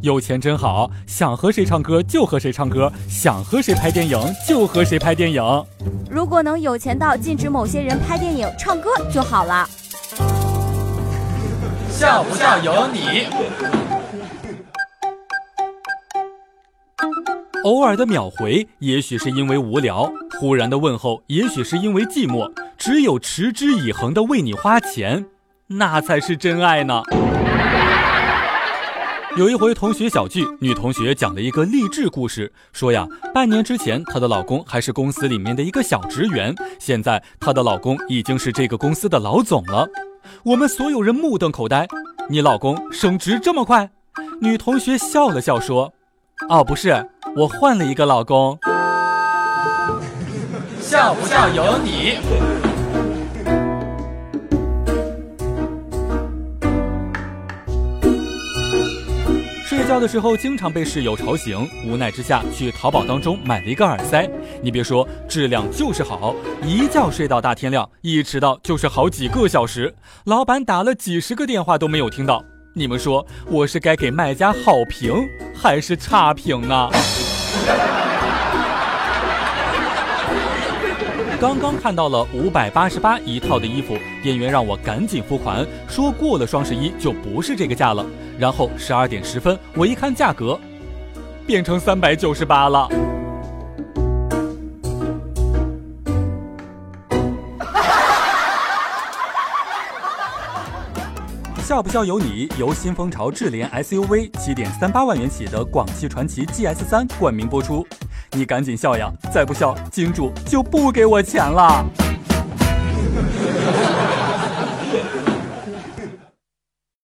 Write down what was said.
有钱真好，想和谁唱歌就和谁唱歌，想和谁拍电影就和谁拍电影。如果能有钱到禁止某些人拍电影、唱歌就好了。笑不笑由你。偶尔的秒回，也许是因为无聊；忽然的问候，也许是因为寂寞。只有持之以恒的为你花钱，那才是真爱呢。有一回同学小聚，女同学讲了一个励志故事，说呀，半年之前她的老公还是公司里面的一个小职员，现在她的老公已经是这个公司的老总了。我们所有人目瞪口呆，你老公升职这么快？女同学笑了笑说：“哦，不是，我换了一个老公。”笑不笑由你。睡觉的时候经常被室友吵醒，无奈之下去淘宝当中买了一个耳塞。你别说，质量就是好，一觉睡到大天亮，一迟到就是好几个小时。老板打了几十个电话都没有听到。你们说我是该给卖家好评还是差评呢？刚刚看到了五百八十八一套的衣服，店员让我赶紧付款，说过了双十一就不是这个价了。然后十二点十分，我一看价格，变成三百九十八了。笑不笑由你，由新风潮智联 SUV 七点三八万元起的广汽传祺 GS 三冠名播出。你赶紧笑呀！再不笑，金主就不给我钱了。